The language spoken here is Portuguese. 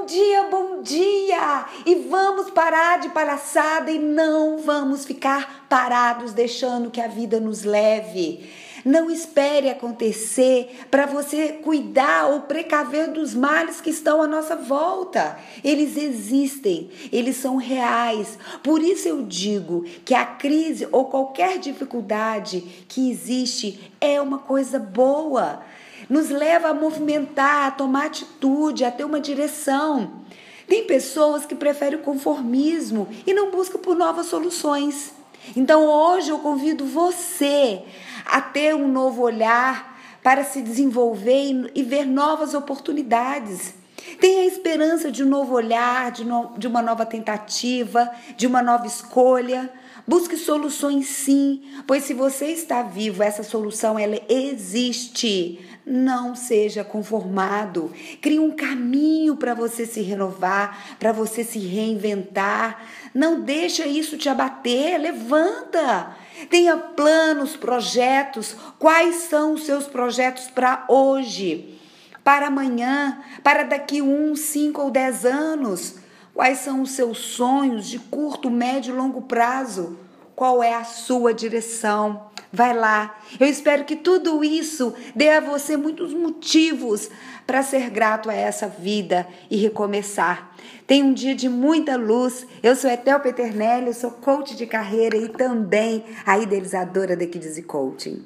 Bom dia, bom dia! E vamos parar de palhaçada e não vamos ficar parados deixando que a vida nos leve. Não espere acontecer para você cuidar ou precaver dos males que estão à nossa volta. Eles existem, eles são reais. Por isso eu digo que a crise ou qualquer dificuldade que existe é uma coisa boa. Nos leva a movimentar, a tomar atitude, a ter uma direção. Tem pessoas que preferem o conformismo e não buscam por novas soluções. Então hoje eu convido você a ter um novo olhar para se desenvolver e ver novas oportunidades. Tenha a esperança de um novo olhar, de, no, de uma nova tentativa, de uma nova escolha. Busque soluções sim, pois se você está vivo, essa solução ela existe. Não seja conformado. Crie um caminho para você se renovar, para você se reinventar. Não deixa isso te abater, levanta. Tenha planos, projetos. Quais são os seus projetos para hoje? Para amanhã? Para daqui um, cinco ou dez anos? Quais são os seus sonhos de curto, médio e longo prazo? Qual é a sua direção? Vai lá. Eu espero que tudo isso dê a você muitos motivos para ser grato a essa vida e recomeçar. Tem um dia de muita luz. Eu sou Etel Peternelli, sou coach de carreira e também a idealizadora da Kids Coaching.